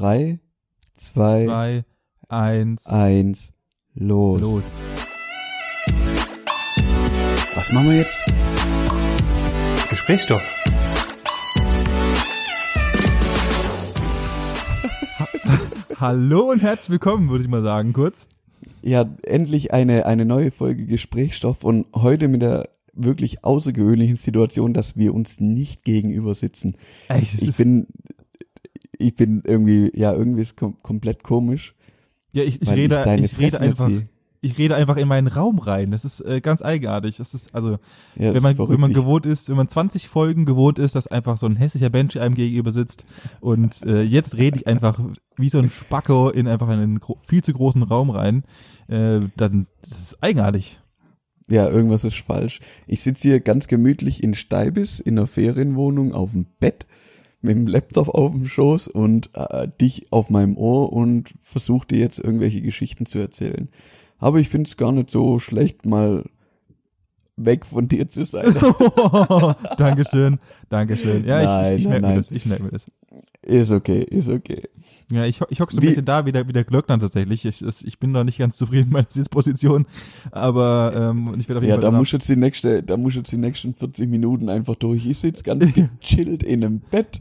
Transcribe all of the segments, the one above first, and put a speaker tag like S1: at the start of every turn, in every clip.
S1: Drei, zwei,
S2: Zwei, eins,
S1: eins, los.
S2: los.
S3: Was machen wir jetzt? Gesprächsstoff.
S2: Hallo und herzlich willkommen, würde ich mal sagen, kurz.
S1: Ja, endlich eine, eine neue Folge Gesprächsstoff und heute mit der wirklich außergewöhnlichen Situation, dass wir uns nicht gegenüber sitzen.
S2: Das
S1: Ich bin, ich bin irgendwie, ja, irgendwie ist kom komplett komisch.
S2: ja, ich, ich rede,
S1: deine
S2: ich rede einfach,
S1: sehe.
S2: ich rede einfach in meinen Raum rein. Das ist äh, ganz eigenartig. Das ist, also,
S1: Ja, das
S2: wenn man,
S1: verrückt.
S2: wenn man
S1: Ich-
S2: gewohnt ist, wenn man 20 Folgen gewohnt ist, dass einfach so ein hässlicher Mensch einem gegenüber sitzt und äh, jetzt rede ich einfach wie so ein Spacko in einfach einen viel zu großen Raum rein, äh, dann, das ist eigenartig.
S1: Ja, irgendwas ist falsch. Ich sitze hier ganz gemütlich in Steibis in einer Ferienwohnung auf dem Bett mit dem Laptop auf dem Schoß und äh, dich auf meinem Ohr und versuche dir jetzt irgendwelche Geschichten zu erzählen. Aber ich finde es gar nicht so schlecht, mal weg von dir zu sein.
S2: Dankeschön, Dankeschön. Ja,
S1: Nein,
S2: ich, ich, merke mir das, ich merke mir das.
S1: Ist okay, ist okay.
S2: Ja, ich, ich hocke so ein
S1: Wie-
S2: bisschen da wie der, wie der Glöckner tatsächlich. Ich, ich bin noch nicht ganz zufrieden mit meiner Sitzposition, aber ähm, ich werde auf jeden
S1: Ja,
S2: Fall
S1: da
S2: danach-
S1: muss jetzt die nächste, da muss jetzt die nächsten 40 Minuten einfach durch. Ich sitze ganz gechillt in einem Bett.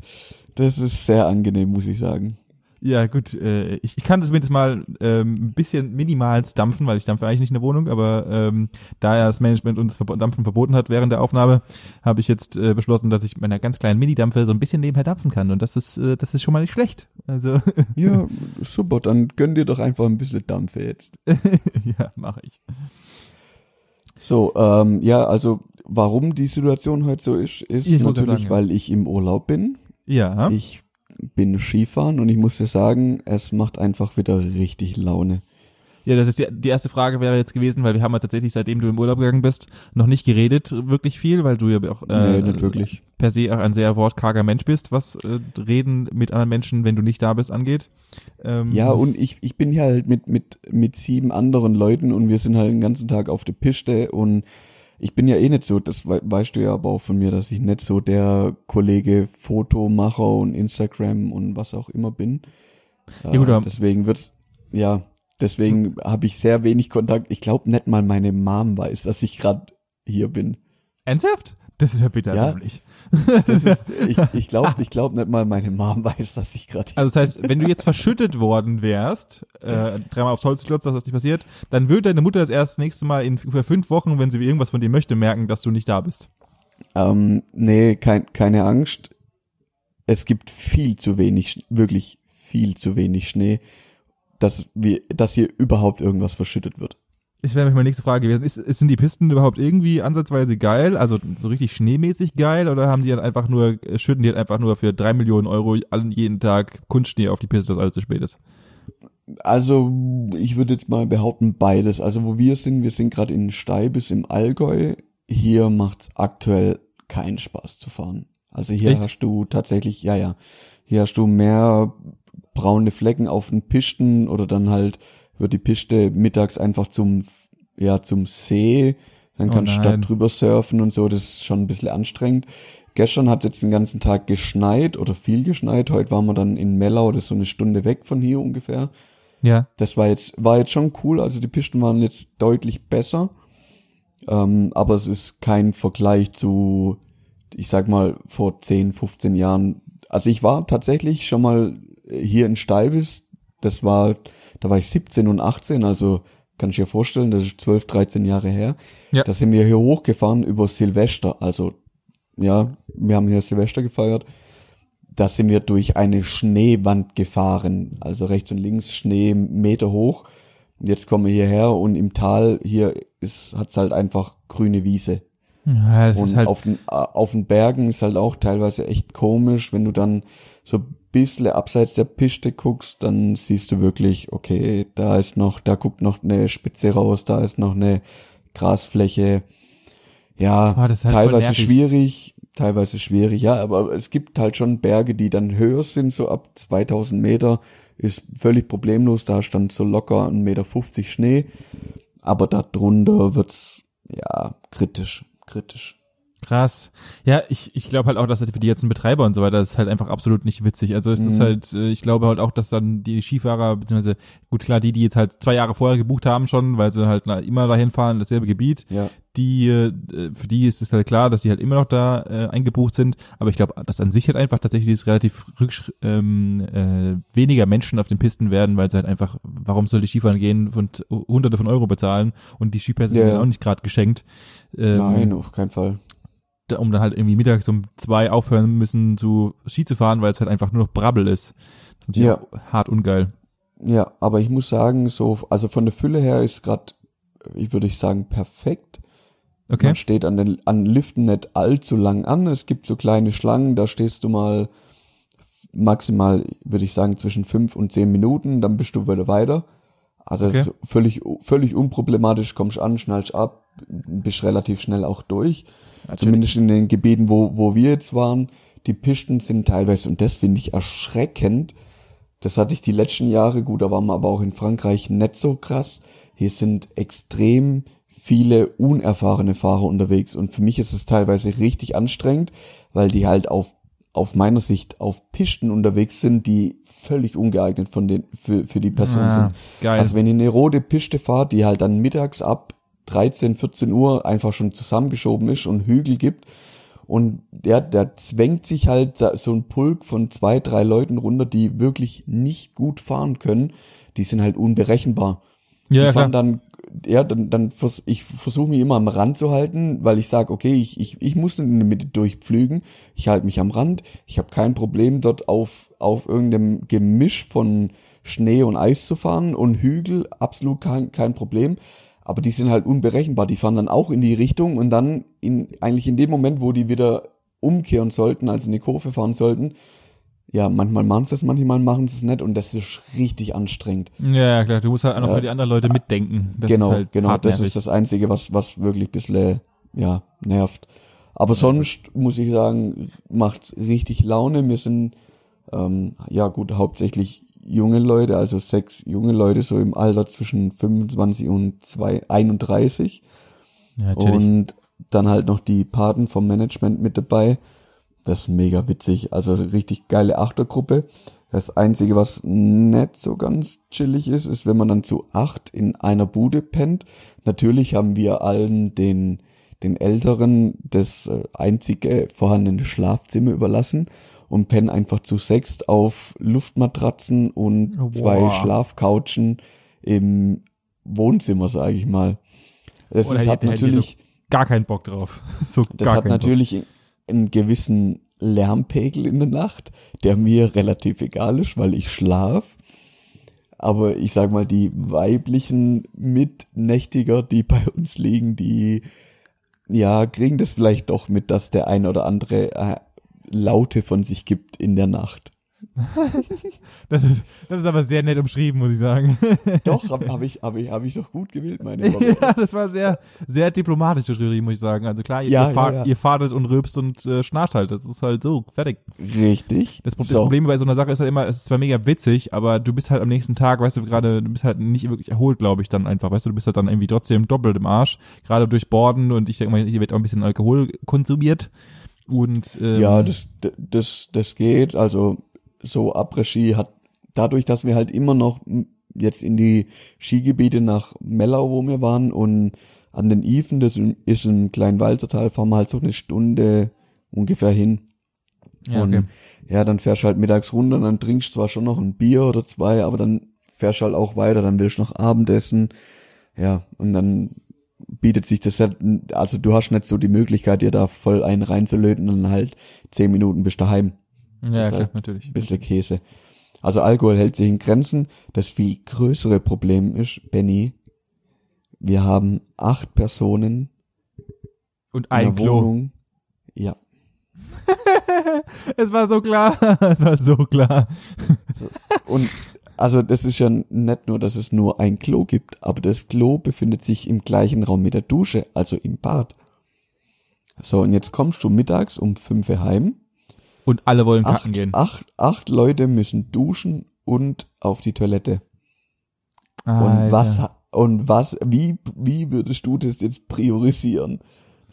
S1: Das ist sehr angenehm, muss ich sagen.
S2: Ja, gut, äh, ich, ich kann das zumindest mal ähm, ein bisschen minimal dampfen, weil ich dampfe eigentlich nicht in der Wohnung, aber ähm, da ja das Management uns das Dampfen verboten hat während der Aufnahme, habe ich jetzt äh, beschlossen, dass ich mit meiner ganz kleinen Mini-Dampfe so ein bisschen nebenher dampfen kann und das ist, äh, das ist schon mal nicht schlecht. Also,
S1: Ja, super, dann gönn dir doch einfach ein bisschen Dampfe jetzt.
S2: ja, mache ich.
S1: So, ähm, ja, also warum die Situation heute so ist, ist
S2: Ich
S1: natürlich,
S2: sagen, ja.
S1: weil ich im Urlaub bin.
S2: Ja,
S1: Ich bin Skifahren und ich muss dir sagen, es macht einfach wieder richtig Laune.
S2: ja, das ist die, die erste Frage wäre jetzt gewesen, weil wir haben ja tatsächlich, seitdem du im Urlaub gegangen bist, noch nicht geredet, wirklich viel, weil du ja auch äh,
S1: nee,
S2: per se auch ein sehr wortkarger Mensch bist, was äh, Reden mit anderen Menschen, wenn du nicht da bist, angeht. Ähm,
S1: Ja, und ich, ich bin hier halt mit, mit, mit sieben anderen Leuten und wir sind halt den ganzen Tag auf der Piste und ich bin ja eh nicht so, das wei- weißt du ja aber auch von mir, dass ich nicht so der Kollege Fotomacher und Instagram und was auch immer bin.
S2: Ja,
S1: Äh,
S2: aber-
S1: deswegen wird's, ja, deswegen habe ich sehr wenig Kontakt. Ich glaube nicht mal meine Mom weiß, dass ich gerade hier bin.
S2: Ernsthaft? Das ist ja bitter
S1: Ja. Das ist, ich ich glaube ich glaub nicht mal meine Mom weiß, dass ich gerade hier
S2: Also das heißt, wenn du jetzt verschüttet worden wärst, äh, dreimal aufs Holz klopft, dass das nicht passiert, dann würde deine Mutter das erst das nächste Mal in über fünf Wochen, wenn sie irgendwas von dir möchte, merken, dass du nicht da bist.
S1: Ähm, nee, kein, keine Angst. Es gibt viel zu wenig, wirklich viel zu wenig Schnee, dass wir, dass hier überhaupt irgendwas verschüttet wird.
S2: Ich wäre meine nächste Frage gewesen. Ist, ist, sind die Pisten überhaupt irgendwie ansatzweise geil? Also so richtig schneemäßig geil? Oder haben die halt einfach nur, äh, schütten die halt einfach nur für drei Millionen Euro jeden Tag Kunstschnee auf die Piste, dass alles zu spät ist?
S1: Also, ich würde jetzt mal behaupten, beides. Also, wo wir sind, wir sind gerade in Steibis im Allgäu. Hier macht's aktuell keinen Spaß zu fahren. Also hier
S2: Echt?
S1: hast du tatsächlich, ja, ja, hier hast du mehr braune Flecken auf den Pisten oder dann halt wird die Piste mittags einfach zum, ja, zum See. Dann
S2: Oh
S1: kannst du statt drüber surfen und so. Das ist schon ein bisschen anstrengend. Gestern hat jetzt den ganzen Tag geschneit oder viel geschneit. Heute waren wir dann in Mellau, das ist so eine Stunde weg von hier ungefähr.
S2: Ja.
S1: Das war jetzt, war jetzt schon cool. Also die Pisten waren jetzt deutlich besser. Ähm, aber es ist kein Vergleich zu, ich sag mal, vor 10, 15 Jahren. Also ich war tatsächlich schon mal hier in Steibis. Das war, da war ich 17 und 18, also kann ich dir vorstellen, das ist 12, 13 Jahre her.
S2: Ja.
S1: Da sind wir hier hochgefahren über Silvester. Also, ja, wir haben hier Silvester gefeiert. Da sind wir durch eine Schneewand gefahren. Also rechts und links Schnee Meter hoch. Und jetzt kommen wir hierher und im Tal hier ist, hat's halt einfach grüne Wiese.
S2: Ja, das
S1: Und
S2: ist halt,
S1: auf, den, äh, auf den Bergen ist halt auch teilweise echt komisch, wenn du dann so ein bisschen abseits der Piste guckst, dann siehst du wirklich, okay, da ist noch, da guckt noch eine Spitze raus, da ist noch eine Grasfläche. Ja,
S2: ist halt
S1: teilweise schwierig, teilweise schwierig, ja, aber es gibt halt schon Berge, die dann höher sind, so ab 2000 Meter, ist völlig problemlos, da stand so locker 1,50 Meter Schnee, aber da drunter wird's, ja, kritisch, kritisch.
S2: Krass. Ja, ich, ich glaube halt auch, dass das für die ganzen Betreiber und so weiter ist halt einfach absolut nicht witzig. Also es ist
S1: Mhm.
S2: halt, äh, ich glaube halt auch, dass dann die Skifahrer, beziehungsweise, gut klar, die, die jetzt halt zwei Jahre vorher gebucht haben schon, weil sie halt immer dahin fahren, dasselbe Gebiet,
S1: Ja.
S2: die, äh, für die ist es halt klar, dass sie halt immer noch da äh, eingebucht sind. Aber ich glaube, dass an sich halt einfach tatsächlich ist relativ rücksch ähm, äh, weniger Menschen auf den Pisten werden, weil sie halt einfach, warum soll die Skifahren gehen und hunderte von Euro bezahlen und die Skipässe
S1: Ja,
S2: sind
S1: ja.
S2: ja auch nicht gerade geschenkt. Ähm,
S1: Nein, auf keinen Fall.
S2: Um dann halt irgendwie mittags um zwei aufhören müssen zu Ski zu fahren, weil es halt einfach nur noch Brabbel ist. Das ist natürlich
S1: Ja.
S2: hart ungeil.
S1: Ja, aber ich muss sagen, so, also von der Fülle her ist gerade, ich würde ich sagen, perfekt.
S2: Okay.
S1: Man steht an den an Liften nicht allzu lang an. Es gibt so kleine Schlangen, da stehst du mal maximal, würde ich sagen, zwischen fünf und zehn Minuten, dann bist du wieder weiter. Also
S2: Okay.
S1: völlig, völlig unproblematisch, kommst an, schnallst ab, bist relativ schnell auch durch. Zumindest in den Gebieten, wo, wo wir jetzt waren, die Pisten sind teilweise, und das finde ich erschreckend, das hatte ich die letzten Jahre, gut, da waren wir aber auch in Frankreich nicht so krass. Hier sind extrem viele unerfahrene Fahrer unterwegs und für mich ist es teilweise richtig anstrengend, weil die halt auf auf meiner Sicht auf Pisten unterwegs sind, die völlig ungeeignet von den für, für die Person
S2: Ah,
S1: sind.
S2: geil.
S1: Also wenn ihr eine rote Piste fahrt, die halt dann mittags ab 13, 14 Uhr einfach schon zusammengeschoben ist und Hügel gibt und der, der zwängt sich halt so ein Pulk von zwei, drei Leuten runter, die wirklich nicht gut fahren können. Die sind halt unberechenbar.
S2: Ja,
S1: die fahren
S2: klar.
S1: dann, ja, dann, dann vers ich versuche mich immer am Rand zu halten, weil ich sage, okay, ich, ich, ich muss nicht in der Mitte durchpflügen. Ich halte mich am Rand. Ich habe kein Problem, dort auf, auf irgendeinem Gemisch von Schnee und Eis zu fahren und Hügel, absolut kein, kein Problem. Aber die sind halt unberechenbar. Die fahren dann auch in die Richtung und dann in, eigentlich in dem Moment, wo die wieder umkehren sollten, also in die Kurve fahren sollten, ja, manchmal machen sie es, manchmal machen sie es nicht und das ist richtig anstrengend.
S2: Ja, ja, klar. Du musst halt auch noch
S1: Ja.
S2: für die anderen Leute mitdenken. Das
S1: genau,
S2: halt
S1: genau, das ist das Einzige, was, was wirklich ein bisschen, ja, nervt. Aber sonst muss ich sagen, macht's richtig Laune. Wir sind, ähm, ja gut, hauptsächlich junge Leute, also sechs junge Leute, so im Alter zwischen 25 und zwei, 31.
S2: Ja.
S1: Und dann halt noch die Paten vom Management mit dabei. Das ist mega witzig. Also richtig geile Achtergruppe. Das Einzige, was nicht so ganz chillig ist, ist, wenn man dann zu acht in einer Bude pennt. Natürlich haben wir allen den, den Älteren das äh, einzige vorhandene Schlafzimmer überlassen und pennen einfach zu sechst auf Luftmatratzen und
S2: Oh,
S1: zwei
S2: boah.
S1: Schlafcouchen im Wohnzimmer, sage ich mal. Das ist, hat natürlich,
S2: Gar keinen Bock drauf. So
S1: das hat natürlich einen gewissen Lärmpegel in der Nacht, der mir relativ egal ist, weil ich schlaf. Aber ich sag mal, die weiblichen Mitnächtiger, die bei uns liegen, die ja kriegen das vielleicht doch mit, dass der ein oder andere äh, Laute von sich gibt in der Nacht.
S2: Das ist, das ist aber sehr nett umschrieben, muss ich sagen.
S1: Doch, habe hab ich, hab ich, hab ich doch gut gewählt, meine Worte.
S2: ja, das war sehr, sehr diplomatisch geschrieben, muss ich sagen. Also klar, ihr,
S1: Ja,
S2: ihr, fahrt,
S1: ja, ja.
S2: ihr fadelt und rülpst und äh, schnarcht halt. Das ist halt so, fertig.
S1: Richtig.
S2: Das, das
S1: So.
S2: Problem bei so einer Sache ist halt immer, es ist zwar mega witzig, aber du bist halt am nächsten Tag, weißt du, gerade, du bist halt nicht wirklich erholt, glaube ich, dann einfach, weißt du, du bist halt dann irgendwie trotzdem doppelt im Arsch, gerade durch Borden und ich denke mal, hier wird auch ein bisschen Alkohol konsumiert und ähm,
S1: Ja, das, das, das geht. Also so Après-Ski hat dadurch, dass wir halt immer noch jetzt in die Skigebiete nach Mellau, wo wir waren und an den Iven, das ist im kleinen Walzertal, fahren wir halt so eine Stunde ungefähr hin.
S2: ja,
S1: und
S2: okay.
S1: ja, dann fährst du halt mittags runter und dann trinkst zwar schon noch ein Bier oder zwei, aber dann fährst du halt auch weiter, dann willst du noch Abendessen. Ja, und dann bietet sich das halt, also du hast nicht so die Möglichkeit, dir da voll einen reinzulöten und dann halt zehn Minuten bist daheim.
S2: ja, klar,
S1: halt
S2: natürlich.
S1: Ein bisschen Käse. Also Alkohol hält sich in Grenzen. Das viel größere Problem ist, Benny, wir haben acht Personen
S2: Und
S1: in
S2: ein
S1: der
S2: Klo.
S1: Wohnung. Ja.
S2: Es war so klar, es war so klar.
S1: Und also das ist ja nicht nur, dass es nur ein Klo gibt, aber das Klo befindet sich im gleichen Raum mit der Dusche, also im Bad. So, und jetzt kommst du mittags um fünf Uhr heim.
S2: Und alle wollen kacken
S1: Acht,
S2: gehen.
S1: acht, acht Leute müssen duschen und auf die Toilette. Und
S2: Alter.
S1: was, und was, wie, wie würdest du das jetzt priorisieren?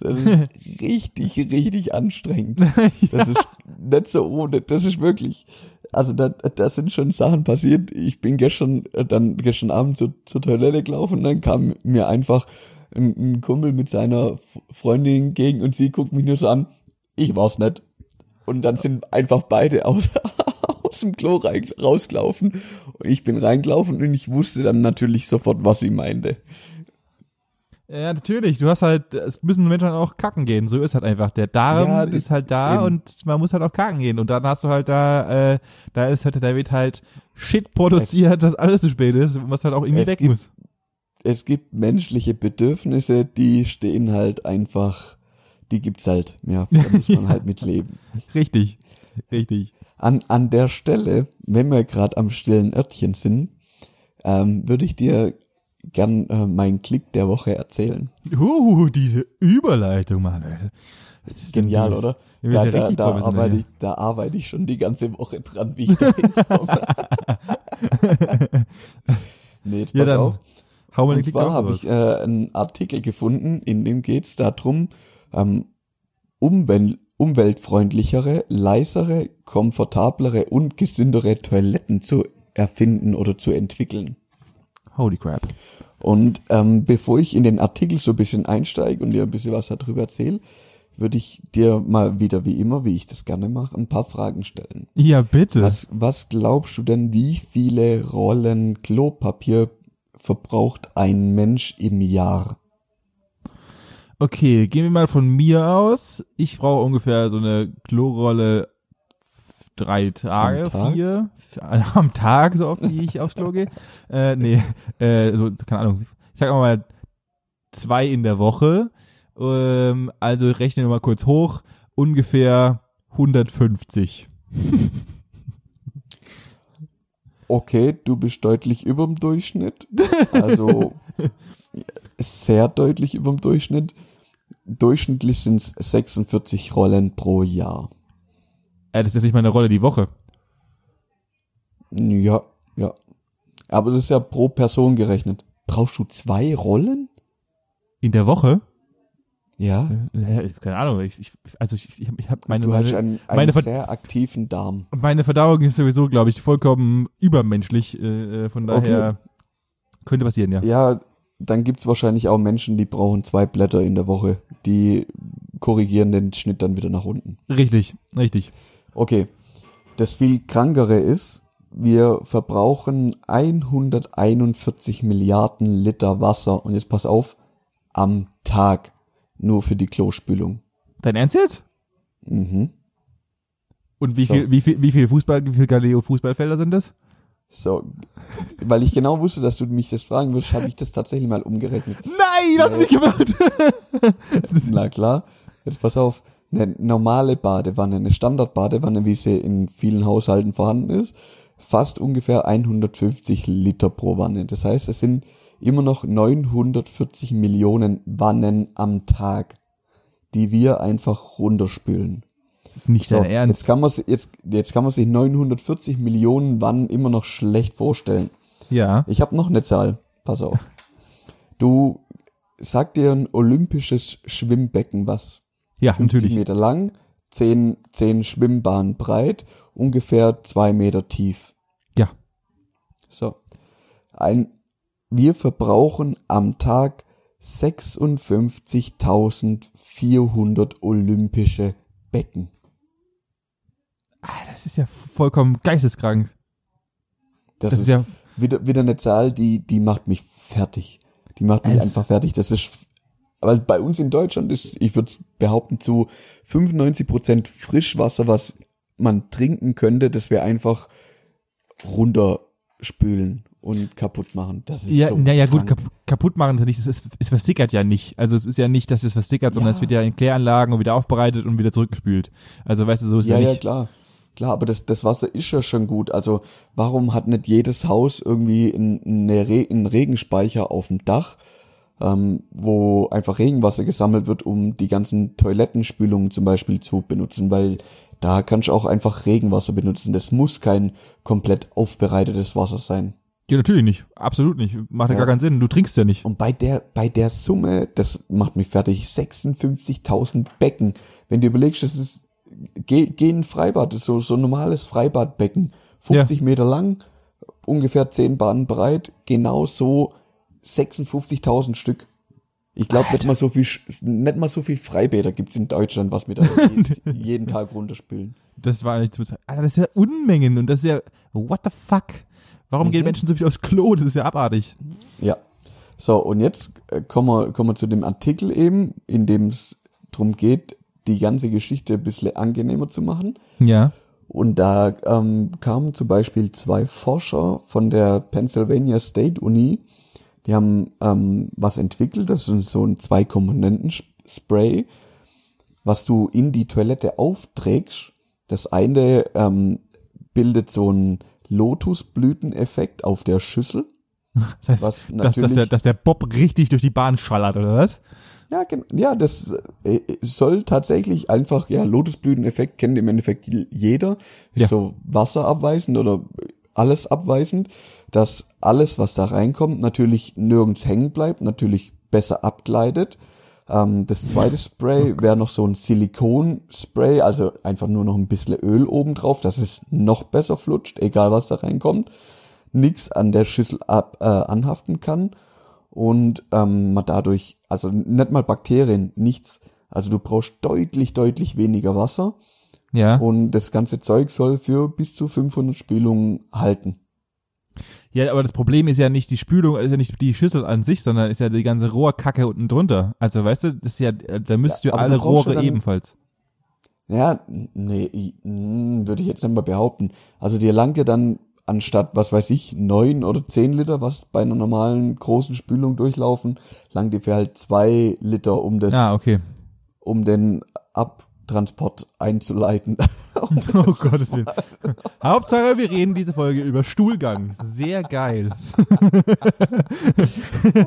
S1: Das ist richtig, richtig anstrengend. Das ist nicht so ohne, das ist wirklich, also da, da sind schon Sachen passiert. Ich bin gestern, dann gestern Abend zur, zur Toilette gelaufen dann kam mir einfach ein, ein Kumpel mit seiner Freundin gegen und sie guckt mich nur so an, ich war's nicht. Und dann sind einfach beide aus, aus dem Klo rein, rausgelaufen. Und ich bin reingelaufen und ich wusste dann natürlich sofort, was sie meinte.
S2: Ja, natürlich. Du hast halt, es müssen Menschen auch kacken gehen. So ist halt einfach. Der Darm
S1: Ja,
S2: ist halt da
S1: eben.
S2: und man muss halt auch kacken gehen. Und dann hast du halt da, äh, da ist halt, da wird halt Shit produziert, dass alles zu spät ist, was halt auch irgendwie
S1: Es
S2: weg
S1: gibt-
S2: muss.
S1: Es gibt menschliche Bedürfnisse, die stehen halt einfach, die gibt's halt. Ja, da muss man halt mit leben.
S2: Richtig. Richtig.
S1: An, an der Stelle, wenn wir gerade am stillen Örtchen sind, ähm, würde ich dir gern äh, meinen Klick der Woche erzählen.
S2: Uh, diese Überleitung, Manuel. Das ist
S1: Genial, oder?
S2: Ja,
S1: Da,
S2: ja
S1: da, arbeite ich, da arbeite ich schon die ganze Woche dran, wie ich da hinkomme. nee, jetzt
S2: Ja,
S1: pass
S2: dann
S1: auf.
S2: Hau mal
S1: Und zwar habe ich äh, einen Artikel gefunden, in dem geht es darum, ähm, umwel umweltfreundlichere, leisere, komfortablere und gesündere Toiletten zu erfinden oder zu entwickeln.
S2: Holy crap.
S1: Und ähm, bevor ich in den Artikel so ein bisschen einsteige und dir ein bisschen was darüber erzähle, würde ich dir mal wieder wie immer, wie ich das gerne mache, ein paar Fragen stellen.
S2: Ja, bitte.
S1: Was, was glaubst du denn, wie viele Rollen Klopapier verbraucht ein Mensch im Jahr?
S2: Okay, gehen wir mal von mir aus. Ich brauche ungefähr so eine Klorolle drei Tage,
S1: Am Tag?
S2: vier, am Tag, so oft wie ich aufs Klo gehe. Äh, nee, äh, so, keine Ahnung. Ich sag mal zwei in der Woche. Ähm, also rechnen wir mal kurz hoch. Ungefähr 150.
S1: Okay, du bist deutlich über dem Durchschnitt. Also sehr deutlich über dem Durchschnitt. Durchschnittlich sind es 46 Rollen pro Jahr.
S2: Äh, das ist natürlich meine Rolle die Woche.
S1: Ja, ja. Aber das ist ja pro Person gerechnet. Brauchst du zwei Rollen?
S2: In der Woche?
S1: Ja.
S2: Äh, keine Ahnung. Ich, ich, also ich, ich, ich habe meine,
S1: du hast
S2: meine,
S1: einen, einen
S2: meine
S1: sehr aktiven Darm.
S2: meine Verdauung ist sowieso, glaube ich, vollkommen übermenschlich. Äh, äh, von daher könnte passieren, ja.
S1: Ja, dann gibt's wahrscheinlich auch Menschen, die brauchen zwei Blätter in der Woche. Die korrigieren den Schnitt dann wieder nach unten.
S2: Richtig, richtig.
S1: Okay. Das viel krankere ist, wir verbrauchen 141 Milliarden Liter Wasser und jetzt pass auf, am Tag nur für die Klospülung.
S2: Dein Ernst jetzt?
S1: Mhm.
S2: Und wie
S1: So.
S2: viel, wie viel, wie viel Fußball, wie viel Galileo Fußballfelder sind das?
S1: So, weil ich genau wusste, dass du mich das fragen würdest, habe ich das tatsächlich mal umgerechnet.
S2: Nein, das hast du nicht gemacht.
S1: Na klar, jetzt pass auf, eine normale Badewanne, eine Standardbadewanne, wie sie in vielen Haushalten vorhanden ist, fast ungefähr 150 Liter pro Wanne. Das heißt, es sind immer noch 940 Millionen Wannen am Tag, die wir einfach runterspülen.
S2: Das ist nicht
S1: So,
S2: dein
S1: jetzt
S2: Ernst.
S1: kann man sich, jetzt, jetzt kann man sich 940 Millionen Wannen immer noch schlecht vorstellen.
S2: Ja.
S1: Ich habe noch eine Zahl. Pass auf. Du sag dir ein olympisches Schwimmbecken was.
S2: Ja,
S1: 50
S2: natürlich.
S1: Meter lang, 10, 10 Schwimmbahnen breit, ungefähr zwei Meter tief.
S2: Ja.
S1: So. Ein, wir verbrauchen am Tag 56.400 olympische Becken.
S2: Ah, Das ist ja vollkommen geisteskrank.
S1: Das,
S2: Das
S1: ist
S2: ist ja,
S1: wieder, wieder eine Zahl, die, die macht mich fertig. Die macht mich
S2: Es-
S1: einfach fertig. Das ist, aber bei uns in Deutschland ist, ich würde behaupten, zu 95 Prozent Frischwasser, was man trinken könnte, das wir einfach runterspülen und kaputt machen. Das ist
S2: ja,
S1: so
S2: naja, gut, kap kaputt machen ist ja nicht, es, ist, es versickert ja nicht. Also es ist ja nicht, dass es versickert, sondern
S1: Ja.
S2: es wird ja in Kläranlagen und wieder aufbereitet und wieder zurückgespült. Also weißt du, so ist
S1: Ja,
S2: ja,
S1: ja,
S2: nicht.
S1: klar. Klar, aber das, das Wasser ist ja schon gut. Also warum hat nicht jedes Haus irgendwie ein- eine Re einen Regenspeicher auf dem Dach, ähm, wo einfach Regenwasser gesammelt wird, um die ganzen Toilettenspülungen zum Beispiel zu benutzen, weil da kannst du auch einfach Regenwasser benutzen. Das muss kein komplett aufbereitetes Wasser sein.
S2: Ja, natürlich nicht. Absolut nicht. Macht ja,
S1: Ja.
S2: gar keinen Sinn. Du trinkst ja nicht.
S1: Und bei der, bei der Summe, das macht mich fertig, 56.000 Becken. Wenn du überlegst, das ist, geh, geh in ein Freibad, das ist so, so ein normales Freibadbecken. 50 Meter lang, ungefähr 10 Bahnen breit, genau so 56.000 Stück. Ich glaube, nicht mal so viel, nicht mal so viel Freibäder gibt's in Deutschland, was wir da jedes, jeden Tag runterspülen.
S2: Das war nicht zu bezweifeln. Alter, das ist ja Unmengen und das ist ja, what the fuck? Warum
S1: Mhm.
S2: gehen Menschen so viel aufs Klo? Das ist ja abartig.
S1: Ja. So, und jetzt äh, kommen wir, kommen wir zu dem Artikel eben, in dem es darum geht, die ganze Geschichte ein bisschen angenehmer zu machen.
S2: Ja.
S1: Und da ähm, kamen zum Beispiel zwei Forscher von der Pennsylvania State Uni, die haben ähm, was entwickelt, das ist so ein Zwei-Komponenten-Spray, was du in die Toilette aufträgst. Das eine ähm, bildet so einen Lotusblüteneffekt auf der Schüssel.
S2: Das heißt,
S1: Was
S2: dass, dass, der, dass der Bob richtig durch die Bahn schallert, oder was?
S1: Ja, ja, das äh, soll tatsächlich einfach, ja, Lotusblüteneffekt kennt im Endeffekt jeder. Ist
S2: Ja.
S1: so wasserabweisend oder alles abweisend, dass alles, was da reinkommt, natürlich nirgends hängen bleibt, natürlich besser abgleitet. Ähm, das zweite Spray wäre noch so ein Silikonspray, also einfach nur noch ein bisschen Öl oben drauf, dass es noch besser flutscht, egal was da reinkommt. Nix an der Schüssel ab, äh, anhaften kann und ähm, man dadurch, also nicht mal Bakterien, nichts. Also du brauchst deutlich, deutlich weniger Wasser
S2: Ja.
S1: und das ganze Zeug soll für bis zu 500 Spülungen halten.
S2: Ja, aber das Problem ist ja nicht die Spülung, ist ja nicht die Schüssel an sich, sondern ist ja die ganze Rohrkacke unten drunter. Also weißt du, das ist ja, da müsst ihr alle Rohre
S1: dann-
S2: ebenfalls.
S1: Ja, nee, mm, würde ich jetzt nicht mal behaupten. Also dir langt ja dann anstatt, was weiß ich, neun oder zehn Liter, was bei einer normalen großen Spülung durchlaufen, langt dir für halt zwei Liter, um das,
S2: Ah, okay.
S1: um den Abtransport einzuleiten.
S2: Oh Gottes Willen. Hauptsache, wir reden diese Folge über Stuhlgang. Sehr geil.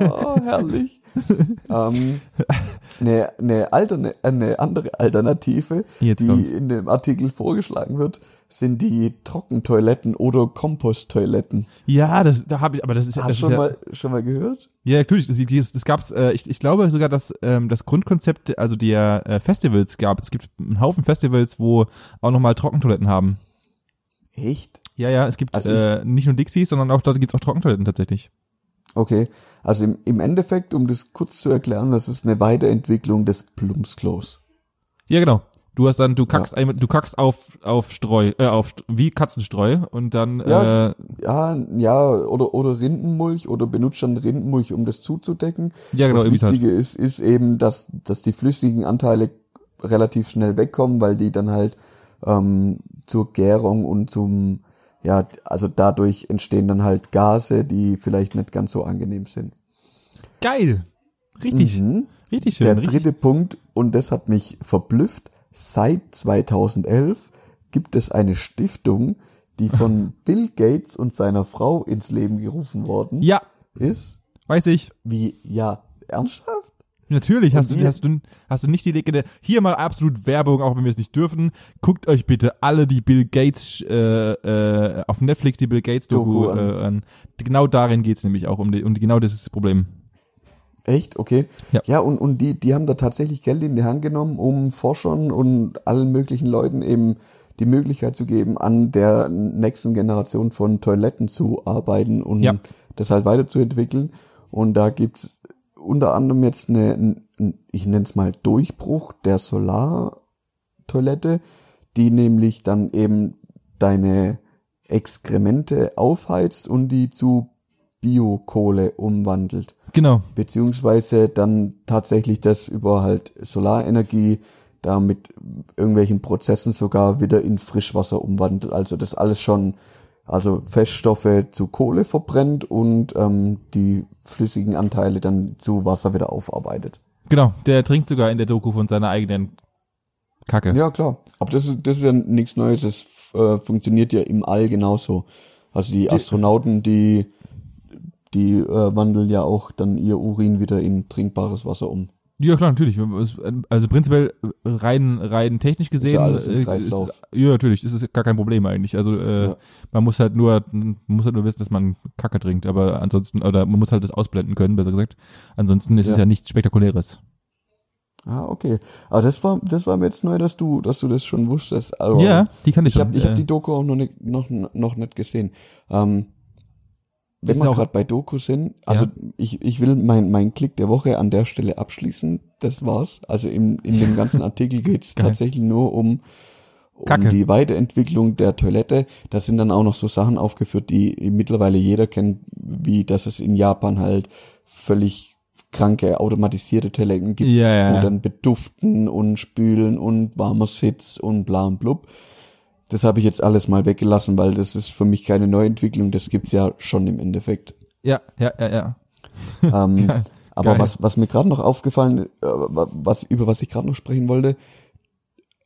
S1: Oh, herrlich. ähm, eine, eine, alterne, eine andere Alternative,
S2: Jetzt
S1: die
S2: kommt's.
S1: in dem Artikel vorgeschlagen wird, sind die Trockentoiletten oder Komposttoiletten.
S2: Ja, das, da habe ich, aber das ist ja,
S1: Hast du schon
S2: ja,
S1: mal, schon mal gehört?
S2: ja, natürlich, das, das, das gab's, äh, ich, ich glaube sogar, dass ähm, das Grundkonzept, also der äh, Festivals gab, es gibt einen Haufen Festivals, wo auch nochmal Trockentoiletten haben.
S1: Echt?
S2: Ja, ja, es gibt
S1: Also
S2: äh, nicht nur Dixies, sondern auch dort gibt's auch Trockentoiletten tatsächlich.
S1: Okay. Also im, im Endeffekt, um das kurz zu erklären, das ist eine Weiterentwicklung des Plumpsklos.
S2: Ja, genau. Du hast dann, du kackst, einmal, du kackst auf, auf Streu, äh, auf, wie Katzenstreu und dann,
S1: Ja.
S2: äh,
S1: Ja, ja, oder, oder Rindenmulch oder benutzt dann Rindenmulch, um das zuzudecken.
S2: ja, genau,
S1: das
S2: halt.
S1: Wichtige ist, ist eben, dass, dass die flüssigen Anteile relativ schnell wegkommen, weil die dann halt ähm, zur Gärung und zum, ja, also dadurch entstehen dann halt Gase, die vielleicht nicht ganz so angenehm sind.
S2: Geil. Richtig,
S1: Mhm.
S2: richtig schön.
S1: Der
S2: richtig.
S1: dritte Punkt, und das hat mich verblüfft, seit 2011 gibt es eine Stiftung, die von Bill Gates und seiner Frau ins Leben gerufen worden
S2: Ja,
S1: ist.
S2: weiß ich.
S1: Wie, ja, ernsthaft?
S2: Natürlich hast du, hast du, hast du nicht die Legende. Hier mal absolut Werbung, auch wenn wir es nicht dürfen. Guckt euch bitte alle die Bill Gates äh, äh, auf Netflix die Bill Gates Doku
S1: Doku an.
S2: äh, an. Genau darin geht's nämlich auch um, die, um die, genau das ist das Problem.
S1: Echt? Okay.
S2: Ja.
S1: Ja, und, und die, die haben da tatsächlich Geld in die Hand genommen, um Forschern und allen möglichen Leuten eben die Möglichkeit zu geben, an der nächsten Generation von Toiletten zu arbeiten und
S2: Ja.
S1: das halt weiterzuentwickeln. Und da gibt's unter anderem jetzt eine, ein- ein- ich nenne es mal Durchbruch der Solartoilette, die nämlich dann eben deine Exkremente aufheizt und die zu Biokohle umwandelt
S2: Genau.
S1: beziehungsweise dann tatsächlich das über halt Solarenergie da mit irgendwelchen Prozessen sogar wieder in Frischwasser umwandelt. Also das alles schon, also Feststoffe zu Kohle verbrennt und ähm, die flüssigen Anteile dann zu Wasser wieder aufarbeitet.
S2: Genau. Der trinkt sogar in der Doku von seiner eigenen Kacke.
S1: Ja, klar. Aber das ist, das ist ja nichts Neues. Das äh, funktioniert ja im All genauso. Also die Astronauten, die, die äh, wandeln ja auch dann ihr Urin wieder in trinkbares Wasser um.
S2: Ja, klar, natürlich. Also prinzipiell rein, rein technisch gesehen. Ist ja, alles im Kreislauf. Ist, ja, natürlich. Das ist gar kein Problem eigentlich. Also äh, ja. man muss halt nur, man muss halt nur wissen, dass man Kacke trinkt, aber ansonsten, oder man muss halt das ausblenden können, besser gesagt. Ansonsten ist ja. es ja nichts Spektakuläres.
S1: Ah, okay. Aber das war, das war mir jetzt neu, dass du, dass du das schon wusstest.
S2: Also, ja, die kann ich,
S1: ich. Hab, ich äh, habe die Doku auch noch nicht, noch, noch nicht gesehen. Ähm, wenn wir gerade bei Doku sind, also ja. ich, ich will mein, mein Klick der Woche an der Stelle abschließen. Das war's. Also in, in dem ganzen Artikel geht's tatsächlich nur um, um die Weiterentwicklung der Toilette. Da sind dann auch noch so Sachen aufgeführt, die mittlerweile jeder kennt, wie dass es in Japan halt völlig kranke automatisierte Toiletten gibt,
S2: ja, ja,
S1: wo dann beduften und spülen und warmer Sitz und bla und blub. Das habe ich jetzt alles mal weggelassen, weil das ist für mich keine Neuentwicklung, das gibt's ja schon im Endeffekt.
S2: Ja, ja, ja, ja.
S1: Ähm, Geil. aber Geil. was was mir gerade noch aufgefallen, äh, was über was ich gerade noch sprechen wollte,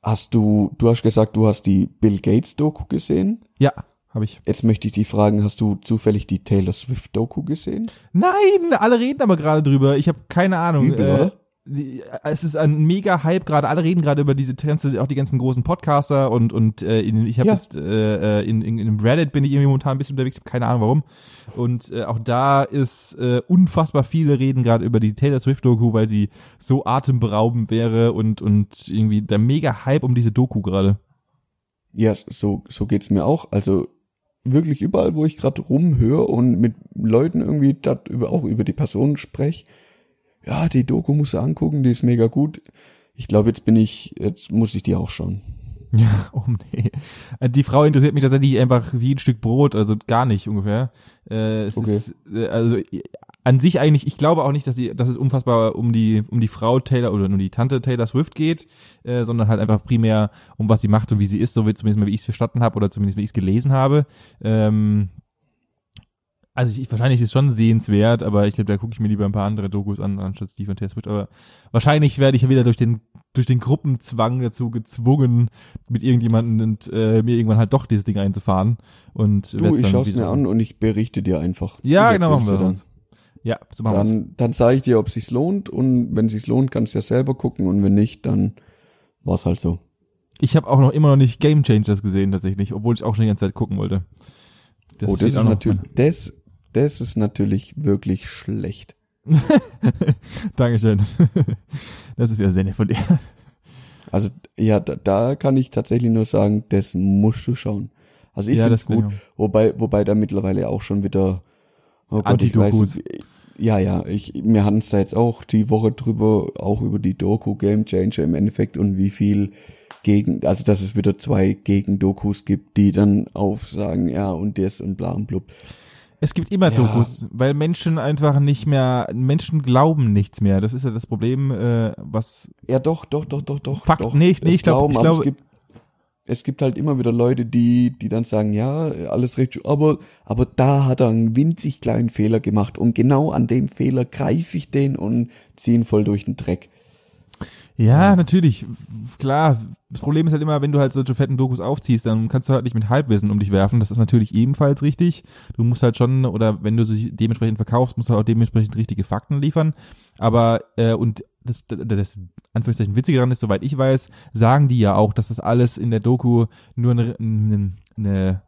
S1: hast du du hast gesagt, du hast die Bill Gates Doku gesehen?
S2: Ja, habe ich.
S1: Jetzt möchte ich dich fragen, hast du zufällig die Taylor Swift Doku gesehen?
S2: Nein, alle reden aber gerade drüber. Ich habe keine Ahnung. Übel, äh, oder? Es ist ein mega Hype gerade. Alle reden gerade über diese Trends, auch die ganzen großen Podcaster und und äh, in, ich habe ja. jetzt äh, äh, in, in, in Reddit bin ich irgendwie momentan ein bisschen unterwegs, keine Ahnung warum. Und äh, auch da ist äh, unfassbar viele reden gerade über die Taylor Swift Doku, weil sie so atemberaubend wäre und und irgendwie der mega Hype um diese Doku gerade.
S1: Ja, so so geht's mir auch. Also wirklich überall, wo ich gerade rumhöre und mit Leuten irgendwie dat über auch über die Person spreche ja, die Doku musst du angucken, die ist mega gut. Ich glaube, jetzt bin ich, jetzt muss ich die auch schauen.
S2: Ja, oh nee. Die Frau interessiert mich tatsächlich einfach wie ein Stück Brot, also gar nicht ungefähr. Äh, es okay. ist, äh, also an sich eigentlich, ich glaube auch nicht, dass, sie, dass es unfassbar um die, um die Frau Taylor oder um die Tante Taylor Swift geht, äh, sondern halt einfach primär um was sie macht und wie sie ist, so wie zumindest mal, wie ich es verstanden habe oder zumindest wie ich es gelesen habe. Ähm, also ich, wahrscheinlich ist es schon sehenswert, aber ich glaube, da gucke ich mir lieber ein paar andere Dokus an, anstatt Stephen Taylor Swift. Aber wahrscheinlich werde ich ja wieder durch den durch den Gruppenzwang dazu gezwungen, mit irgendjemandem und äh, mir irgendwann halt doch dieses Ding einzufahren. Und
S1: du, ich schaue es mir an und ich berichte dir einfach.
S2: Ja, genau, machen wir. Das. Ja,
S1: so machen Dann, wir's. dann sage ich dir, ob es sich lohnt und wenn es sich lohnt, kannst du ja selber gucken und wenn nicht, dann war's halt so.
S2: Ich habe auch noch immer noch nicht Game Changers gesehen tatsächlich, obwohl ich auch schon die ganze Zeit gucken wollte.
S1: Das oh, das ist natürlich, das das ist natürlich wirklich schlecht.
S2: Dankeschön. Das ist wieder sehr nett von dir.
S1: Also ja, da, da kann ich tatsächlich nur sagen, das musst du schauen. Also ich ja, finde es gut, wobei, wobei da mittlerweile auch schon wieder
S2: oh Gott, ich weiß,
S1: ja, ja, ich, wir hatten es da jetzt auch die Woche drüber, auch über die Doku Game Changer im Endeffekt und wie viel gegen, also dass es wieder zwei Gegendokus gibt, die dann aufsagen, ja und das und bla und blub.
S2: Es gibt immer ja. Dokus, weil Menschen einfach nicht mehr, Menschen glauben nichts mehr. Das ist ja das Problem, äh, was.
S1: Ja, doch, doch, doch, doch, doch.
S2: Fakt,
S1: doch.
S2: nee, nee, ich glaube, ich glaube.
S1: Es gibt, es gibt halt immer wieder Leute, die, die dann sagen, ja, alles recht, aber, aber da hat er einen winzig kleinen Fehler gemacht und genau an dem Fehler greife ich den und ziehe ihn voll durch den Dreck.
S2: Ja, natürlich. Klar. Das Problem ist halt immer, wenn du halt solche fetten Dokus aufziehst, dann kannst du halt nicht mit Halbwissen um dich werfen. Das ist natürlich ebenfalls richtig. Du musst halt schon, oder wenn du sie dementsprechend verkaufst, musst du halt auch dementsprechend richtige Fakten liefern. Aber, äh, und das, das Anführungszeichen Witzige daran ist, soweit ich weiß, sagen die ja auch, dass das alles in der Doku nur eine, eine, eine ne,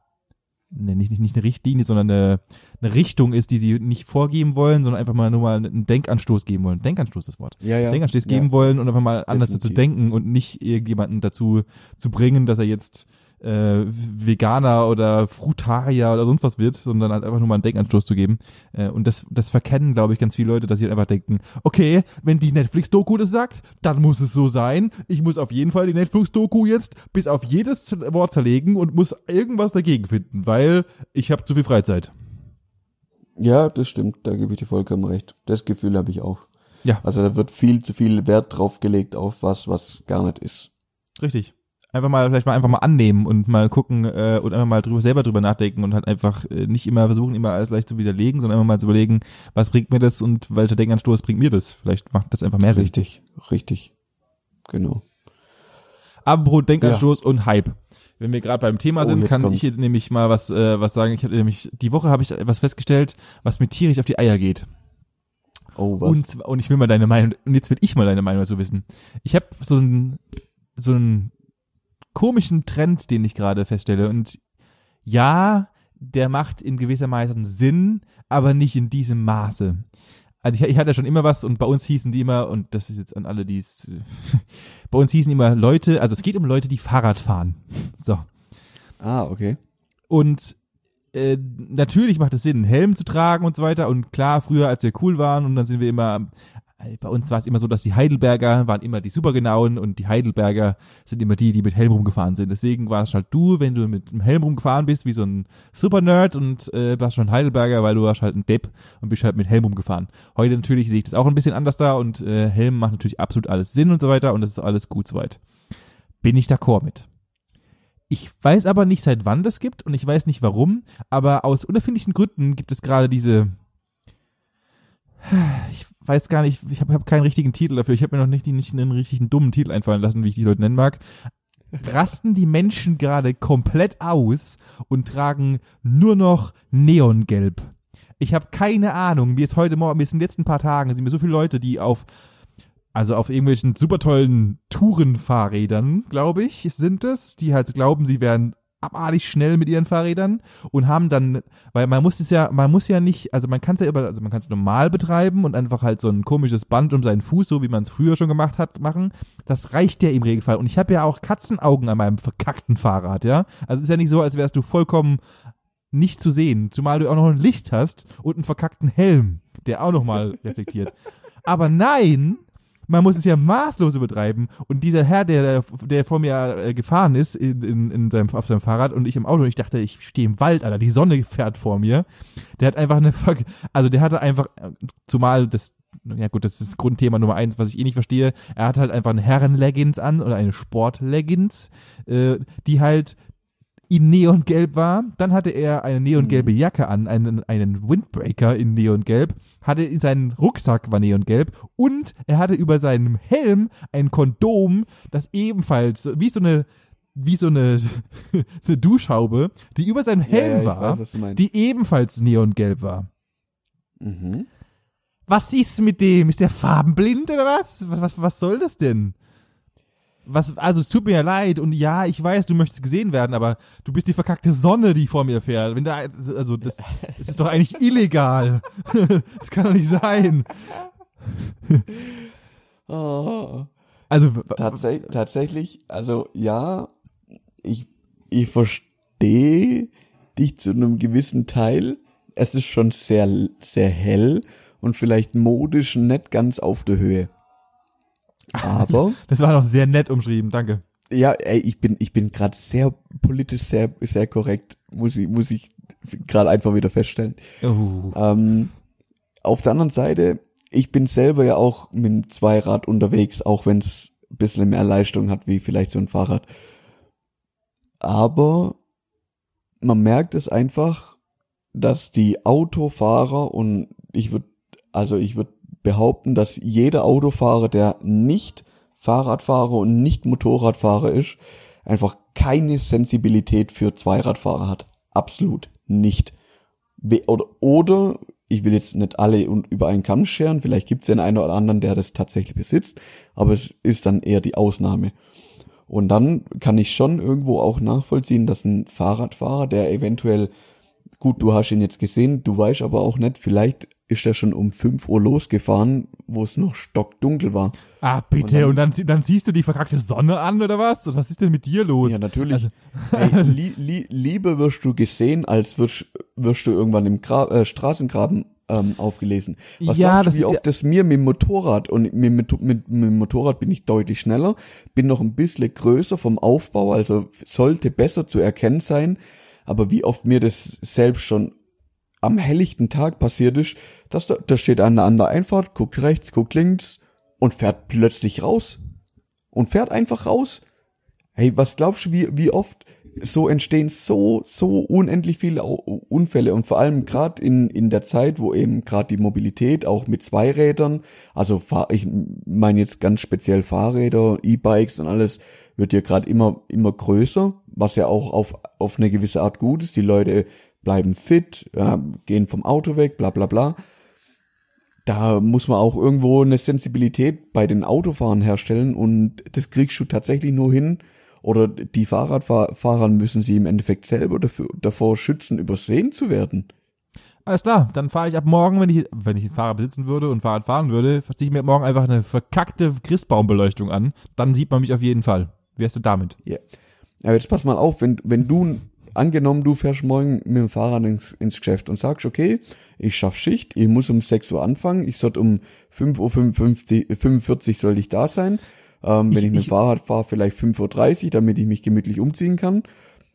S2: nicht, nicht, nicht eine Richtlinie, sondern eine, eine Richtung ist, die sie nicht vorgeben wollen, sondern einfach mal nur mal einen Denkanstoß geben wollen. Denkanstoß das Wort.
S1: Ja, ja.
S2: Denkanstoß geben wollen und einfach mal anders Definitiv. zu denken und nicht irgendjemanden dazu zu bringen, dass er jetzt äh, Veganer oder Frutarier oder sonst was wird, sondern halt einfach nur mal einen Denkanstoß zu geben. Äh, und das, das verkennen, glaube ich, ganz viele Leute, dass sie halt einfach denken, okay, wenn die Netflix-Doku das sagt, dann muss es so sein. Ich muss auf jeden Fall die Netflix-Doku jetzt bis auf jedes Wort zerlegen und muss irgendwas dagegen finden, weil ich habe zu viel Freizeit.
S1: Ja, das stimmt, da gebe ich dir vollkommen recht. Das Gefühl habe ich auch.
S2: Ja.
S1: Also da wird viel zu viel Wert drauf gelegt auf was, was gar nicht ist.
S2: Richtig einfach mal vielleicht mal einfach mal annehmen und mal gucken äh, und einfach mal drüber selber drüber nachdenken und halt einfach äh, nicht immer versuchen immer alles gleich zu widerlegen, sondern einfach mal zu überlegen, was bringt mir das und welcher Denkanstoß bringt mir das? Vielleicht macht das einfach mehr Sinn.
S1: Richtig, richtig. Genau.
S2: Apropos Denkanstoß ja. und Hype. Wenn wir gerade beim Thema oh, sind, kann kommt's. ich jetzt nämlich mal was äh, was sagen. Ich habe nämlich die Woche habe ich etwas festgestellt, was mir tierisch auf die Eier geht.
S1: Oh, was?
S2: Und, und ich will mal deine Meinung, und jetzt will ich mal deine Meinung dazu wissen. Ich habe so einen, so einen komischen Trend, den ich gerade feststelle. Und ja, der macht in gewisser Weise Sinn, aber nicht in diesem Maße. Also ich, ich hatte schon immer was und bei uns hießen die immer, und das ist jetzt an alle, die es, bei uns hießen immer Leute, also es geht um Leute, die Fahrrad fahren. So.
S1: ah, okay.
S2: Und äh, natürlich macht es Sinn, einen Helm zu tragen und so weiter. Und klar, früher, als wir cool waren, und dann sind wir immer, bei uns war es immer so, dass die Heidelberger waren immer die supergenauen und die Heidelberger sind immer die, die mit Helm rumgefahren sind. Deswegen war es halt du, wenn du mit einem Helm rumgefahren bist, wie so ein Supernerd und äh, warst schon Heidelberger, weil du warst halt ein Depp und bist halt mit Helm rumgefahren. Heute natürlich sehe ich das auch ein bisschen anders da und äh, Helm macht natürlich absolut alles Sinn und so weiter und das ist alles gut soweit. Bin ich d'accord mit. Ich weiß aber nicht, seit wann das gibt und ich weiß nicht warum, aber aus unerfindlichen Gründen gibt es gerade diese. Ich weiß gar nicht, ich habe hab keinen richtigen Titel dafür. Ich habe mir noch nicht, nicht einen richtigen dummen Titel einfallen lassen, wie ich die Leute nennen mag. Rasten die Menschen gerade komplett aus und tragen nur noch Neongelb. Ich habe keine Ahnung. Mir ist heute Morgen, mir ist in den letzten paar Tagen, sind mir so viele Leute, die auf also auf irgendwelchen super tollen Tourenfahrrädern, glaube ich, sind es, die halt glauben, sie wären abartig schnell mit ihren Fahrrädern und haben dann, weil man muss es ja, man muss ja nicht, also man kann es ja über, also man kann es normal betreiben und einfach halt so ein komisches Band um seinen Fuß, so wie man es früher schon gemacht hat, machen. Das reicht ja im Regelfall. Und ich habe ja auch Katzenaugen an meinem verkackten Fahrrad, ja. Also es ist ja nicht so, als wärst du vollkommen nicht zu sehen, zumal du auch noch ein Licht hast und einen verkackten Helm, der auch nochmal reflektiert. Aber nein, man muss es ja maßlos übertreiben. Und dieser Herr, der, der vor mir äh, gefahren ist in, in, in seinem, auf seinem Fahrrad und ich im Auto, und ich dachte, ich stehe im Wald, Alter, die Sonne fährt vor mir. Der hat einfach eine, also der hatte einfach, äh, zumal das, ja gut, das ist Grundthema Nummer eins, was ich eh nicht verstehe. Er hat halt einfach eine Herren-Leggings an oder eine Sport-Leggings, äh, die halt in Neongelb war. Dann hatte er eine neongelbe Jacke an, einen, einen Windbreaker in Neongelb, hatte in seinen Rucksack war neongelb und er hatte über seinem Helm ein Kondom, das ebenfalls wie so eine wie so eine, so eine Duschhaube, die über seinem Helm
S1: ja,
S2: war,
S1: weiß,
S2: die ebenfalls neongelb war.
S1: Mhm.
S2: Was ist mit dem? Ist der farbenblind oder? Was, was, was soll das denn? Was, also es tut mir ja leid und ja, ich weiß, du möchtest gesehen werden, aber du bist die verkackte Sonne, die vor mir fährt. Wenn da, also das, das ist doch eigentlich illegal. Das kann doch nicht sein.
S1: Ah.
S2: Also
S1: Tatsä tatsächlich, also ja, ich, ich verstehe dich zu einem gewissen Teil. Es ist schon sehr, sehr hell und vielleicht modisch nicht ganz auf der Höhe. Aber,
S2: das war noch sehr nett umschrieben, danke.
S1: ja, ey, ich bin, ich bin gerade sehr politisch sehr, sehr korrekt, muss ich, muss ich gerade einfach wieder feststellen.
S2: Oh.
S1: Ähm, auf der anderen Seite, ich bin selber ja auch mit dem Zweirad unterwegs, auch wenn es ein bisschen mehr Leistung hat wie vielleicht so ein Fahrrad. Aber man merkt es einfach, dass die Autofahrer und ich würde, also ich würde behaupten, dass jeder Autofahrer, der nicht Fahrradfahrer und nicht Motorradfahrer ist, einfach keine Sensibilität für Zweiradfahrer hat. Absolut nicht. Oder, oder ich will jetzt nicht alle über einen Kamm scheren, vielleicht gibt es den einen oder anderen, der das tatsächlich besitzt, aber es ist dann eher die Ausnahme. Und dann kann ich schon irgendwo auch nachvollziehen, dass ein Fahrradfahrer, der eventuell, gut, du hast ihn jetzt gesehen, du weißt aber auch nicht, vielleicht ist er schon um 5 Uhr losgefahren, wo es noch stockdunkel war.
S2: Ah, bitte, und dann, sie- dann siehst du die verkackte Sonne an oder was? Was ist denn mit dir los?
S1: Ja, natürlich.
S2: Also-
S1: Ey, li, li, lieber wirst du gesehen, als wirst, wirst du irgendwann im Gra äh, Straßengraben ähm, aufgelesen. Was
S2: Ja,
S1: glaubst
S2: das
S1: du, wie oft das mir mit dem Motorrad, und mit, mit, mit, mit dem Motorrad bin ich deutlich schneller, bin noch ein bisschen größer vom Aufbau, also sollte besser zu erkennen sein, aber wie oft mir das selbst schon am helllichten Tag passiert ist, dass da, da steht einer an der Einfahrt, guckt rechts, guckt links und fährt plötzlich raus. Und fährt einfach raus. Hey, was glaubst du, wie, wie oft so entstehen so, so unendlich viele Unfälle und vor allem gerade in, in der Zeit, wo eben gerade die Mobilität auch mit Zweirädern, also fahr, ich meine jetzt ganz speziell Fahrräder, E-Bikes und alles, wird ja gerade immer, immer größer, was ja auch auf, auf eine gewisse Art gut ist. Die Leute bleiben fit, ja, gehen vom Auto weg, bla bla bla. da muss man auch irgendwo eine Sensibilität bei den Autofahrern herstellen und das kriegst du tatsächlich nur hin. Oder die Fahrradfahrer müssen sie im Endeffekt selber dafür, davor schützen, übersehen zu werden.
S2: Alles klar, dann fahre ich ab morgen, wenn ich, wenn ich ein Fahrrad besitzen würde und Fahrrad fahren würde, ziehe ich mir morgen einfach eine verkackte Christbaumbeleuchtung an. Dann sieht man mich auf jeden Fall. Wie hast du damit?
S1: Ja. Aber jetzt pass mal auf, wenn, wenn du, angenommen, du fährst morgen mit dem Fahrrad ins, ins Geschäft und sagst, okay, ich schaff Schicht, ich muss um 6 Uhr anfangen, ich sollte um 5.45 Uhr 45 soll ich da sein. Ähm, ich, wenn ich mit dem Fahrrad fahre, vielleicht 5.30 Uhr, damit ich mich gemütlich umziehen kann.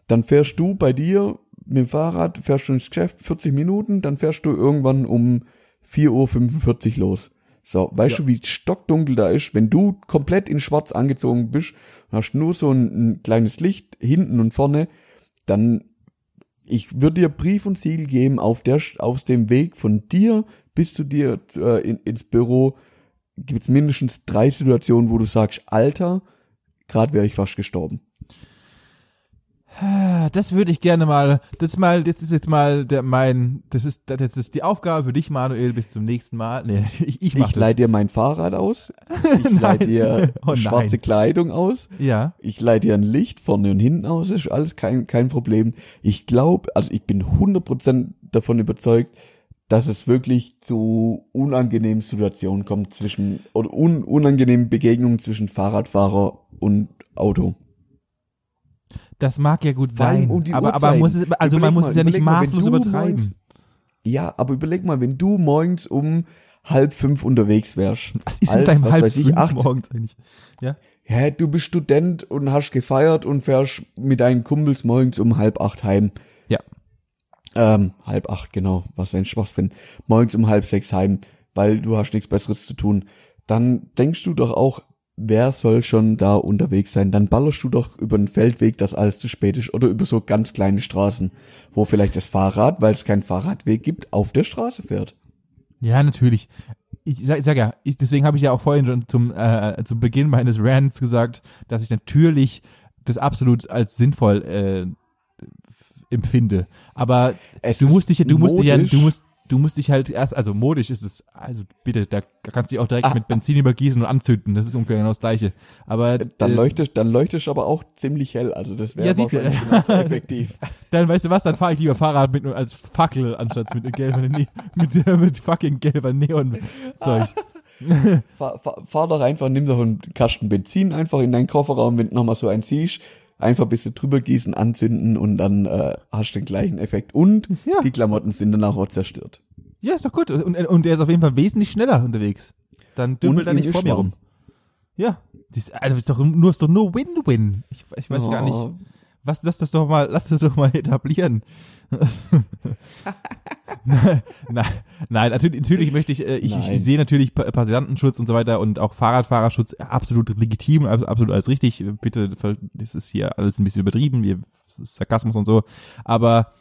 S1: Dann fährst du bei dir mit dem Fahrrad, fährst du ins Geschäft 40 Minuten, dann fährst du irgendwann um 4.45 Uhr los. So, weißt ja. du, wie stockdunkel da ist, wenn du komplett in schwarz angezogen bist, hast nur so ein, ein kleines Licht hinten und vorne, dann ich würde dir Brief und Siegel geben, auf der auf dem Weg von dir bis zu dir äh, in, ins Büro gibt es mindestens drei Situationen, wo du sagst, Alter, gerade wäre ich fast gestorben.
S2: Das würde ich gerne mal, das mal, das ist jetzt mal der, mein, das ist, das ist die Aufgabe für dich, Manuel, bis zum nächsten Mal. Nee, ich, ich mach
S1: Ich leih dir mein Fahrrad aus. Ich leih dir oh schwarze Kleidung aus.
S2: Ja.
S1: Ich leih dir ein Licht vorne und hinten aus, ist alles kein, kein Problem. Ich glaube, also ich bin 100% davon überzeugt, dass es wirklich zu unangenehmen Situationen kommt zwischen, oder un, unangenehmen Begegnungen zwischen Fahrradfahrer und Auto.
S2: Das mag ja gut sein, um aber, aber muss es, also überleg man muss mal, es ja nicht maßlos übertreiben. Morgens,
S1: ja, aber überleg mal, wenn du morgens um halb fünf unterwegs wärst.
S2: Was ist in deinem halb fünf ich, acht, morgens eigentlich?
S1: Ja? Ja, du bist Student und hast gefeiert und fährst mit deinen Kumpels morgens um halb acht heim.
S2: Ja.
S1: Ähm, halb acht, genau, was ein Schwachsinn. Morgens um halb sechs heim, weil du hast nichts Besseres zu tun. Dann denkst du doch auch, wer soll schon da unterwegs sein? Dann ballerst du doch über einen Feldweg, dass alles zu spät ist, oder über so ganz kleine Straßen, wo vielleicht das Fahrrad, weil es keinen Fahrradweg gibt, auf der Straße fährt.
S2: Ja, natürlich. Ich sag, ich sag ja, ich, deswegen habe ich ja auch vorhin schon zum, äh, zum Beginn meines Rants gesagt, dass ich natürlich das absolut als sinnvoll äh, empfinde. Aber es du musst dich, du musst dich ja, du musst, du musst dich halt erst, also modisch ist es, also bitte, da kannst du dich auch direkt ah. mit Benzin übergießen und anzünden, das ist ungefähr genau das gleiche. Aber
S1: dann äh, leuchtest, dann leuchtest aber auch ziemlich hell, also das wäre ja, wahrscheinlich genauso effektiv.
S2: Dann weißt du was, dann fahre ich lieber Fahrrad mit als Fackel anstatt mit gelber mit, mit, mit fucking gelber Neonzeug.
S1: fahr, fahr, fahr doch einfach, nimm doch einen Kasten Benzin einfach in deinen Kofferraum, wenn du nochmal so einen siehst, einfach ein bisschen drüber gießen, anzünden und dann äh, hast du den gleichen Effekt. Und ja. die Klamotten sind danach auch zerstört.
S2: Ja, ist doch gut. Und, und der ist auf jeden Fall wesentlich schneller unterwegs. Dann dümpelt er nicht vor mir rum. Ja. Das also ist doch nur, ist doch nur Win-Win. Ich, ich weiß oh. gar nicht. Was, lass das doch mal, lass das doch mal etablieren. nein, nein, natürlich, natürlich möchte ich, äh, ich, ich, ich sehe natürlich Passantenschutz und so weiter und auch Fahrradfahrerschutz absolut legitim, absolut alles richtig. Bitte, das ist hier alles ein bisschen übertrieben, ist Sarkasmus und so. Aber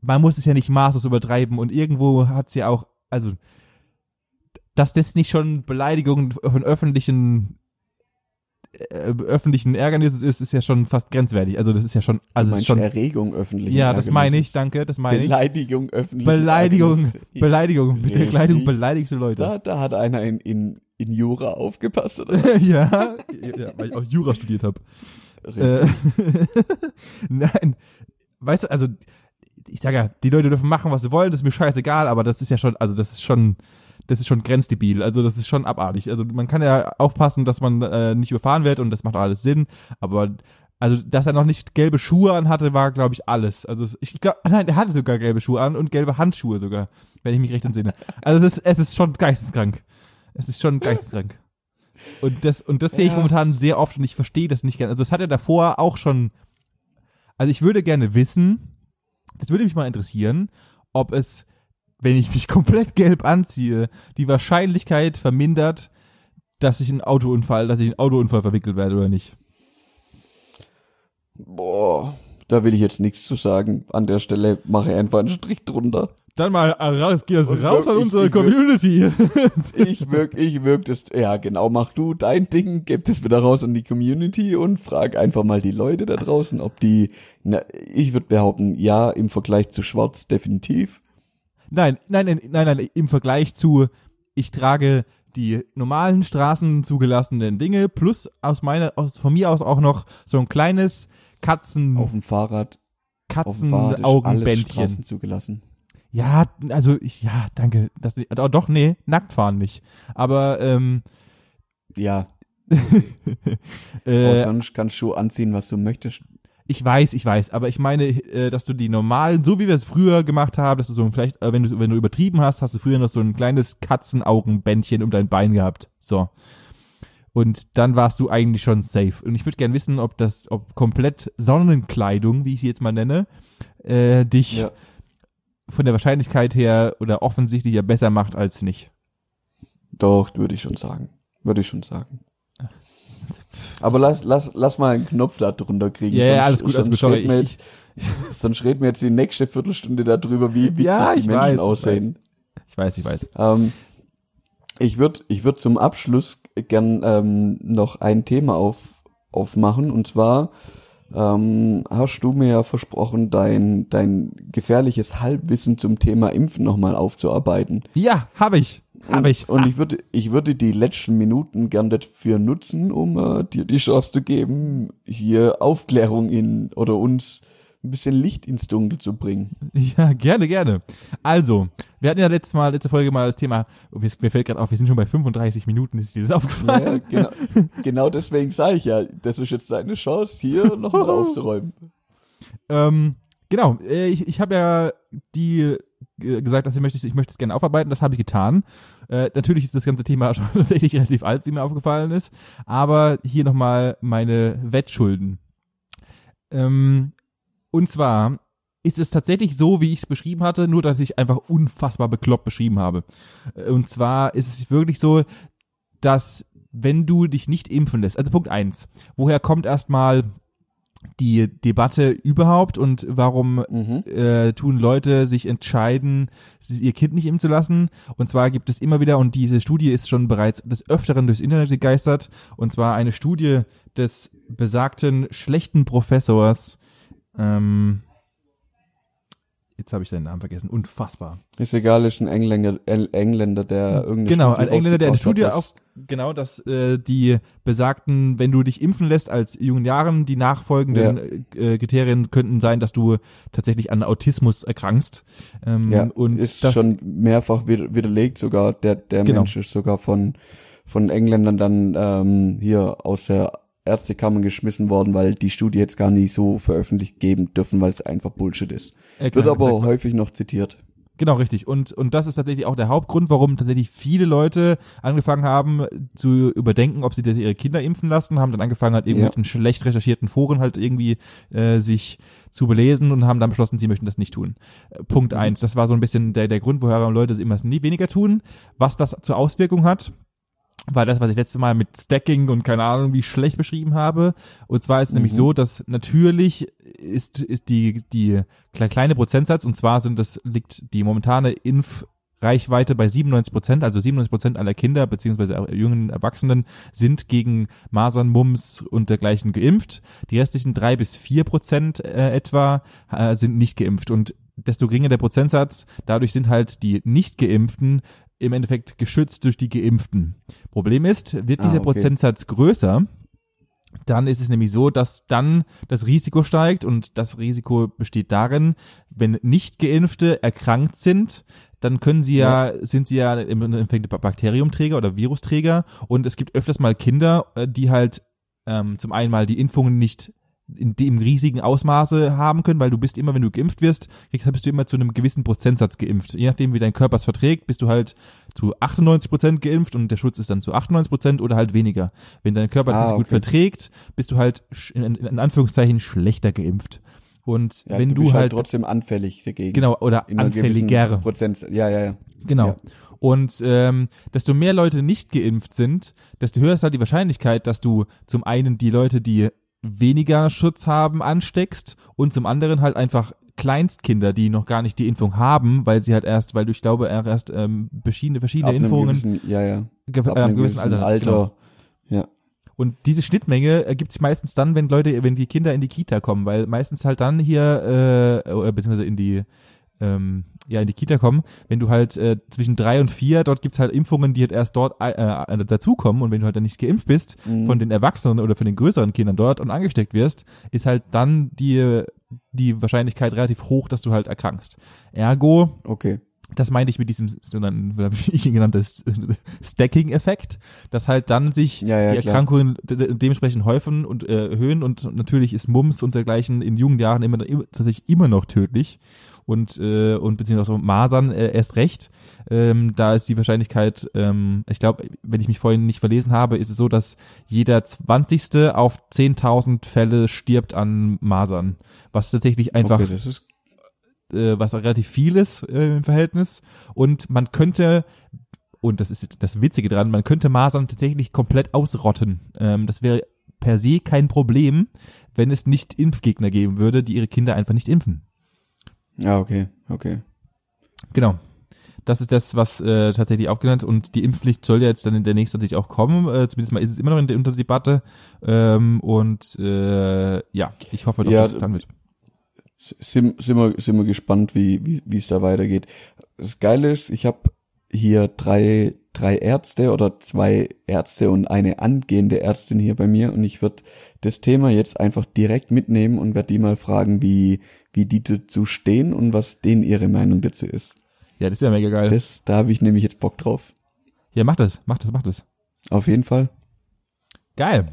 S2: man muss es ja nicht maßlos übertreiben und irgendwo hat es ja auch, also, dass das nicht schon Beleidigung von öffentlichen äh, öffentlichen Ärgernisses ist, ist ja schon fast grenzwertig. Also das ist ja schon, also ist schon
S1: Erregung öffentlichen
S2: Ja, das meine ich, danke, das meine
S1: ich. Beleidigung öffentlich.
S2: Beleidigung, Beleidigung, mit der Kleidung beleidigst du Leute.
S1: Da, da hat einer in, in, in Jura aufgepasst, oder was?
S2: ja, ja, weil ich auch Jura studiert habe. Äh, Nein, weißt du, also ich sage ja, die Leute dürfen machen, was sie wollen, das ist mir scheißegal, aber das ist ja schon, also das ist schon, das ist schon grenzdebil. Also das ist schon abartig. Also man kann ja aufpassen, dass man äh, nicht überfahren wird und das macht alles Sinn. Aber also, dass er noch nicht gelbe Schuhe an hatte, war, glaube ich, alles. Also ich glaube, nein, er hatte sogar gelbe Schuhe an und gelbe Handschuhe sogar, wenn ich mich recht entsinne. Also es ist, es ist schon geisteskrank. Es ist schon geisteskrank. Und das, und das ja. sehe ich momentan sehr oft und ich verstehe das nicht gerne. Also das hat er davor auch schon. Also ich würde gerne wissen, das würde mich mal interessieren, ob es wenn ich mich komplett gelb anziehe, die Wahrscheinlichkeit vermindert, dass ich einen Autounfall, dass ich einen Autounfall verwickelt werde oder nicht.
S1: Boah, da will ich jetzt nichts zu sagen. An der Stelle mache ich einfach einen Strich drunter.
S2: Dann mal raus, geh das raus an unsere ich Community.
S1: Ich wirk, ich wirk das, ja genau, mach du dein Ding, gib das wieder raus an die Community und frag einfach mal die Leute da draußen, ob die, na, ich würde behaupten, ja, im Vergleich zu Schwarz definitiv.
S2: Nein, nein, nein, nein, nein, im Vergleich zu, ich trage die normalen Straßen zugelassenen Dinge plus aus meiner, aus, von mir aus auch noch so ein kleines Katzen,
S1: Auf dem Fahrrad,
S2: Katzenaugenbändchen.
S1: Zugelassen.
S2: Ja, also ich, ja, danke. Das, oh, doch, nee, nackt fahren nicht. Aber ähm,
S1: Ja,
S2: äh,
S1: auch sonst kannst du anziehen, was du möchtest.
S2: Ich weiß, ich weiß, aber ich meine, äh, dass du die normalen, so wie wir es früher gemacht haben, dass du so ein- vielleicht, äh, wenn du wenn du übertrieben hast, hast du früher noch so ein kleines Katzenaugenbändchen um dein Bein gehabt. So. Und dann warst du eigentlich schon safe. Und ich würde gern wissen, ob das, ob komplett Sonnenkleidung, wie ich sie jetzt mal nenne, äh, dich
S1: Ja.
S2: von der Wahrscheinlichkeit her oder offensichtlich ja besser macht als nicht.
S1: Doch, würde ich schon sagen. Würde ich schon sagen. Aber lass, lass, lass mal einen Knopf da drunter kriegen.
S2: Ja, ja,
S1: sonst-
S2: alles gut, alles gut. Sorry, ich, ich,
S1: jetzt, sonst reden wir jetzt die nächste Viertelstunde darüber, wie witzig
S2: Ja,
S1: die
S2: ich
S1: Menschen
S2: weiß, ich
S1: aussehen.
S2: ich weiß, ich weiß.
S1: Ähm, ich würde ich würd zum Abschluss gern ähm, noch ein Thema auf, aufmachen und zwar ähm, hast du mir ja versprochen, dein, dein gefährliches Halbwissen zum Thema Impfen nochmal aufzuarbeiten.
S2: Ja, habe ich. Habe ich.
S1: Und ich würde, ich würde die letzten Minuten gern dafür nutzen, um äh, dir die Chance zu geben, hier Aufklärung in oder uns ein bisschen Licht ins Dunkel zu bringen.
S2: Ja, gerne, gerne. Also, wir hatten ja letztes Mal, letzte Folge mal das Thema, oh, mir fällt gerade auf, wir sind schon bei 35 Minuten, ist dir das aufgefallen?
S1: Ja, genau, genau deswegen sage ich ja, das ist jetzt deine Chance, hier nochmal aufzuräumen.
S2: Ähm, genau, äh, ich, ich habe ja die gesagt, dass ich möchte, ich möchte es gerne aufarbeiten, das habe ich getan. Äh, natürlich ist das ganze Thema schon tatsächlich relativ alt, wie mir aufgefallen ist, aber hier nochmal meine Wettschulden. Ähm, und zwar ist es tatsächlich so, wie ich es beschrieben hatte, nur dass ich einfach unfassbar bekloppt beschrieben habe. Äh, Und zwar ist es wirklich so, dass wenn du dich nicht impfen lässt, also Punkt eins, woher kommt erstmal die Debatte überhaupt und warum
S1: Mhm.
S2: äh, tun Leute sich entscheiden, ihr Kind nicht impfen zu lassen. Und zwar gibt es immer wieder, und diese Studie ist schon bereits des Öfteren durchs Internet gegeistert, und zwar eine Studie des besagten schlechten Professors, ähm, jetzt habe ich seinen Namen vergessen, unfassbar.
S1: Ist egal, ist ein Engländer, Eng- Engländer der irgendeine
S2: Genau,
S1: Studie
S2: ein Engländer, der eine Studie
S1: hat,
S2: auf, genau, dass äh, die besagten, wenn du dich impfen lässt als jungen Jahren, die nachfolgenden äh, Kriterien könnten sein, dass du tatsächlich an Autismus erkrankst. Ähm,
S1: ja,
S2: und
S1: ist
S2: das,
S1: schon mehrfach wider- widerlegt sogar. Der, der
S2: Genau.
S1: Mensch ist sogar von, von Engländern dann ähm, hier aus der Ärztekammer geschmissen worden, weil die Studie jetzt gar nicht so veröffentlicht geben dürfen, weil es einfach Bullshit ist.
S2: Äh,
S1: Wird aber
S2: exakt.
S1: häufig noch zitiert.
S2: Genau, richtig. Und, und das ist tatsächlich auch der Hauptgrund, warum tatsächlich viele Leute angefangen haben zu überdenken, ob sie das ihre Kinder impfen lassen, haben dann angefangen halt irgendwie
S1: Ja.
S2: mit den schlecht recherchierten Foren halt irgendwie äh, sich zu belesen und haben dann beschlossen, sie möchten das nicht tun. Äh, Punkt
S1: Mhm.
S2: eins. Das war so ein bisschen der, der Grund, woher Leute immer nie weniger tun. Was das zur Auswirkung hat, weil das, was ich letzte Mal mit Stacking und keine Ahnung wie schlecht beschrieben habe. Und zwar ist es nämlich
S1: Mhm.
S2: so, dass natürlich ist, ist die, die kle- kleine Prozentsatz, und zwar sind das, liegt die momentane Impfreichweite bei 97 Prozent, also 97 Prozent aller Kinder beziehungsweise auch jungen Erwachsenen sind gegen Masern, Mumps und dergleichen geimpft. Die restlichen drei bis vier Prozent äh, etwa äh, sind nicht geimpft und desto geringer der Prozentsatz, dadurch sind halt die nicht geimpften im Endeffekt geschützt durch die Geimpften. Problem ist, wird
S1: Ah,
S2: dieser
S1: okay.
S2: Prozentsatz größer, dann ist es nämlich so, dass dann das Risiko steigt und das Risiko besteht darin, wenn nicht Geimpfte erkrankt sind, dann können sie ja, sind sie ja im Endeffekt Bakteriumträger oder Virusträger und es gibt öfters mal Kinder, äh, die halt ähm, zum einen mal die Impfungen nicht in dem riesigen Ausmaße haben können, weil du bist immer, wenn du geimpft wirst, bist du immer zu einem gewissen Prozentsatz geimpft. Je nachdem, wie dein Körper es verträgt, bist du halt zu 98 Prozent geimpft und der Schutz ist dann zu 98 Prozent oder halt weniger. Wenn dein Körper das
S1: Ah,
S2: nicht so gut
S1: okay.
S2: verträgt, bist du halt in, in Anführungszeichen schlechter geimpft. Und
S1: Ja,
S2: wenn
S1: du
S2: du,
S1: bist
S2: halt,
S1: trotzdem anfällig dagegen.
S2: genau, oder anfälliger.
S1: Prozent. Ja, ja, ja.
S2: Genau.
S1: Ja.
S2: Und ähm, desto mehr Leute nicht geimpft sind, desto höher ist halt die Wahrscheinlichkeit, dass du zum einen die Leute, die weniger Schutz haben, ansteckst und zum anderen halt einfach Kleinstkinder, die noch gar nicht die Impfung haben, weil sie halt erst, weil du, ich glaube, erst ähm, verschiedene, verschiedene Impfungen
S1: gewissen, ja, ja.
S2: ge-
S1: Ab
S2: äh,
S1: einem
S2: einem gewissen Alter. Genau.
S1: Ja.
S2: Und diese Schnittmenge ergibt sich meistens dann, wenn Leute, wenn die Kinder in die Kita kommen, weil meistens halt dann hier, äh, oder beziehungsweise in die ähm, ja in die Kita kommen, wenn du halt äh, zwischen drei und vier, dort gibt's halt Impfungen, die halt erst dort äh, äh, dazukommen und wenn du halt dann nicht geimpft bist
S1: Mhm.
S2: von den Erwachsenen oder von den größeren Kindern dort und angesteckt wirst, ist halt dann die die Wahrscheinlichkeit relativ hoch, dass du halt erkrankst. Ergo
S1: Okay.
S2: das meinte ich mit diesem sogenannten, wie ich ihn genannt, das Stacking-Effekt, dass halt dann sich
S1: Ja, ja,
S2: die. Erkrankungen de de dementsprechend häufen und äh, erhöhen und natürlich ist Mumps und dergleichen in jungen Jahren immer tatsächlich immer noch tödlich und äh, und beziehungsweise Masern äh, erst recht. Ähm, da ist die Wahrscheinlichkeit, ähm, ich glaube, wenn ich mich vorhin nicht verlesen habe, ist es so, dass jeder 20. auf 10.000 Fälle stirbt an Masern, was tatsächlich einfach
S1: okay,
S2: äh, was relativ viel ist äh, im Verhältnis. Und man könnte, und das ist das Witzige dran, man könnte Masern tatsächlich komplett ausrotten. Ähm, das wäre per se kein Problem, wenn es nicht Impfgegner geben würde, die ihre Kinder einfach nicht impfen.
S1: Ja, okay, okay.
S2: Genau. Das ist das, was äh, tatsächlich auch genannt und die Impfpflicht soll ja jetzt dann in der nächsten Zeit auch kommen. Äh, zumindest mal ist es immer noch in der unter Debatte. Ähm, und äh, ja, ich hoffe doch,
S1: Ja,
S2: dass es getan wird.
S1: Sind, sind, wir, sind wir gespannt, wie wie wie es da weitergeht. Das Geile ist, ich habe hier drei drei Ärzte oder zwei Ärzte und eine angehende Ärztin hier bei mir und ich würde das Thema jetzt einfach direkt mitnehmen und werde die mal fragen, wie wie die dazu stehen und was denen ihre Meinung dazu ist.
S2: Ja, das ist ja mega geil.
S1: Das da habe ich nämlich jetzt Bock drauf.
S2: ja, mach das, mach das, mach das.
S1: Auf jeden Fall.
S2: Geil.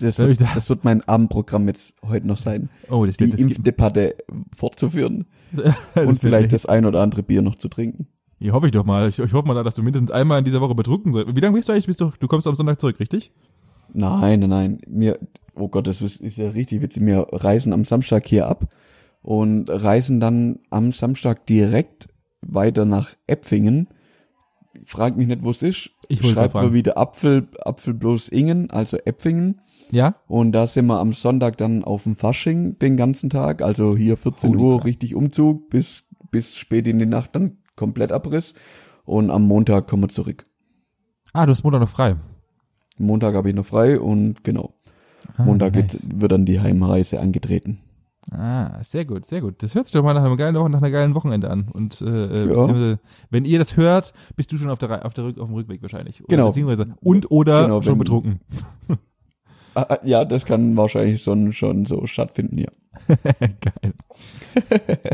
S1: Das wird,
S2: sagen?
S1: das wird mein Abendprogramm jetzt heute noch sein,
S2: Oh, das
S1: die
S2: wird das
S1: Impfdebatte fortzuführen
S2: das
S1: und vielleicht das ein oder andere Bier noch zu trinken.
S2: Ja, hoffe ich doch mal. Ich, ich hoffe mal, dass du mindestens einmal in dieser Woche betrunken sollst. Wie lange bist du eigentlich? Bist du, du kommst am Sonntag zurück, richtig?
S1: Nein, nein, nein. Mir, oh Gott, das ist, ist ja richtig witzig. Wir reisen am Samstag hier ab und reisen dann am Samstag direkt weiter nach Äpfingen. Frag mich nicht, wo es ist.
S2: Ich fragen.
S1: mal wieder Apfel, Apfel bloß Ingen, also Äpfingen.
S2: Ja?
S1: Und da sind wir am Sonntag dann auf dem Fasching den ganzen Tag. Also hier 14
S2: Holy
S1: Uhr
S2: crap.
S1: richtig Umzug bis, bis spät in die Nacht dann komplett Abriss. Und am Montag kommen wir zurück.
S2: Ah, du hast Montag noch frei.
S1: Montag habe ich noch frei und genau.
S2: Ah,
S1: Montag
S2: nice.
S1: geht, wird dann die Heimreise angetreten.
S2: Ah, sehr gut, sehr gut. Das hört sich doch mal nach einem geilen Wochen, nach einer geilen Wochenende an. Und äh, äh,
S1: Ja.
S2: wenn ihr das hört, bist du schon auf der auf der Rück, auf dem Rückweg wahrscheinlich. Oder
S1: Genau.
S2: Beziehungsweise und oder
S1: Genau,
S2: schon
S1: wenn-
S2: betrunken.
S1: Ah, ah, ja, das kann wahrscheinlich schon, schon so stattfinden, ja.
S2: Geil.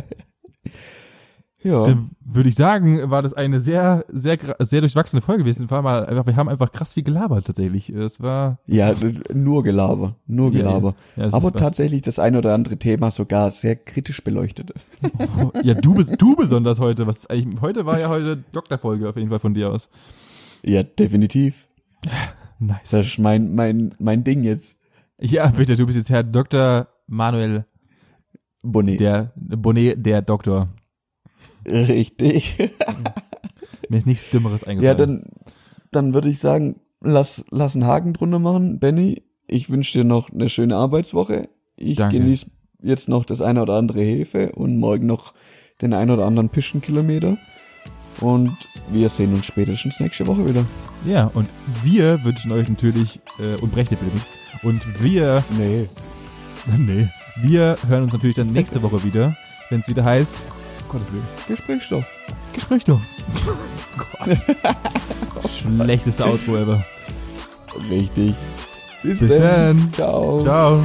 S1: Ja,
S2: Dann würde ich sagen, war das eine sehr, sehr, sehr durchwachsene Folge gewesen. War mal einfach, wir haben einfach krass viel gelabert tatsächlich. Es war
S1: ja, nur Gelaber, nur
S2: Ja, ja.
S1: Gelaber.
S2: ja, es
S1: Aber tatsächlich das ein oder andere Thema sogar sehr kritisch beleuchtet.
S2: Ja, du bist du besonders heute. Was eigentlich heute war ja heute Doktorfolge auf jeden Fall von dir aus.
S1: Ja, definitiv.
S2: Nice.
S1: Das ist mein, mein, mein Ding jetzt.
S2: Ja, bitte, du bist jetzt Herr Dr. Manuel
S1: Bonnet.
S2: der Bonnet der Doktor.
S1: Richtig.
S2: Mir ist nichts Dümmeres
S1: ja,
S2: eingefallen.
S1: dann, dann würde ich sagen, lass, lass einen Haken drunter machen. Benny, ich wünsche dir noch eine schöne Arbeitswoche. Ich
S2: Danke.
S1: genieße jetzt noch das eine oder andere Hefe und morgen noch den ein oder anderen Pischenkilometer. Und wir sehen uns spätestens nächste Woche wieder.
S2: Ja, und wir wünschen euch natürlich, äh, und brecht ihr bitte nichts, und wir,
S1: Nee.
S2: nee, wir hören uns natürlich dann nächste Woche wieder, wenn es wieder heißt, Gottes Willen,
S1: Gesprächsstoff.
S2: Gespräch doch. Gott. Schlechteste Outro ever.
S1: Richtig. Bis,
S2: Bis
S1: dann.
S2: dann.
S1: Ciao.
S2: Ciao.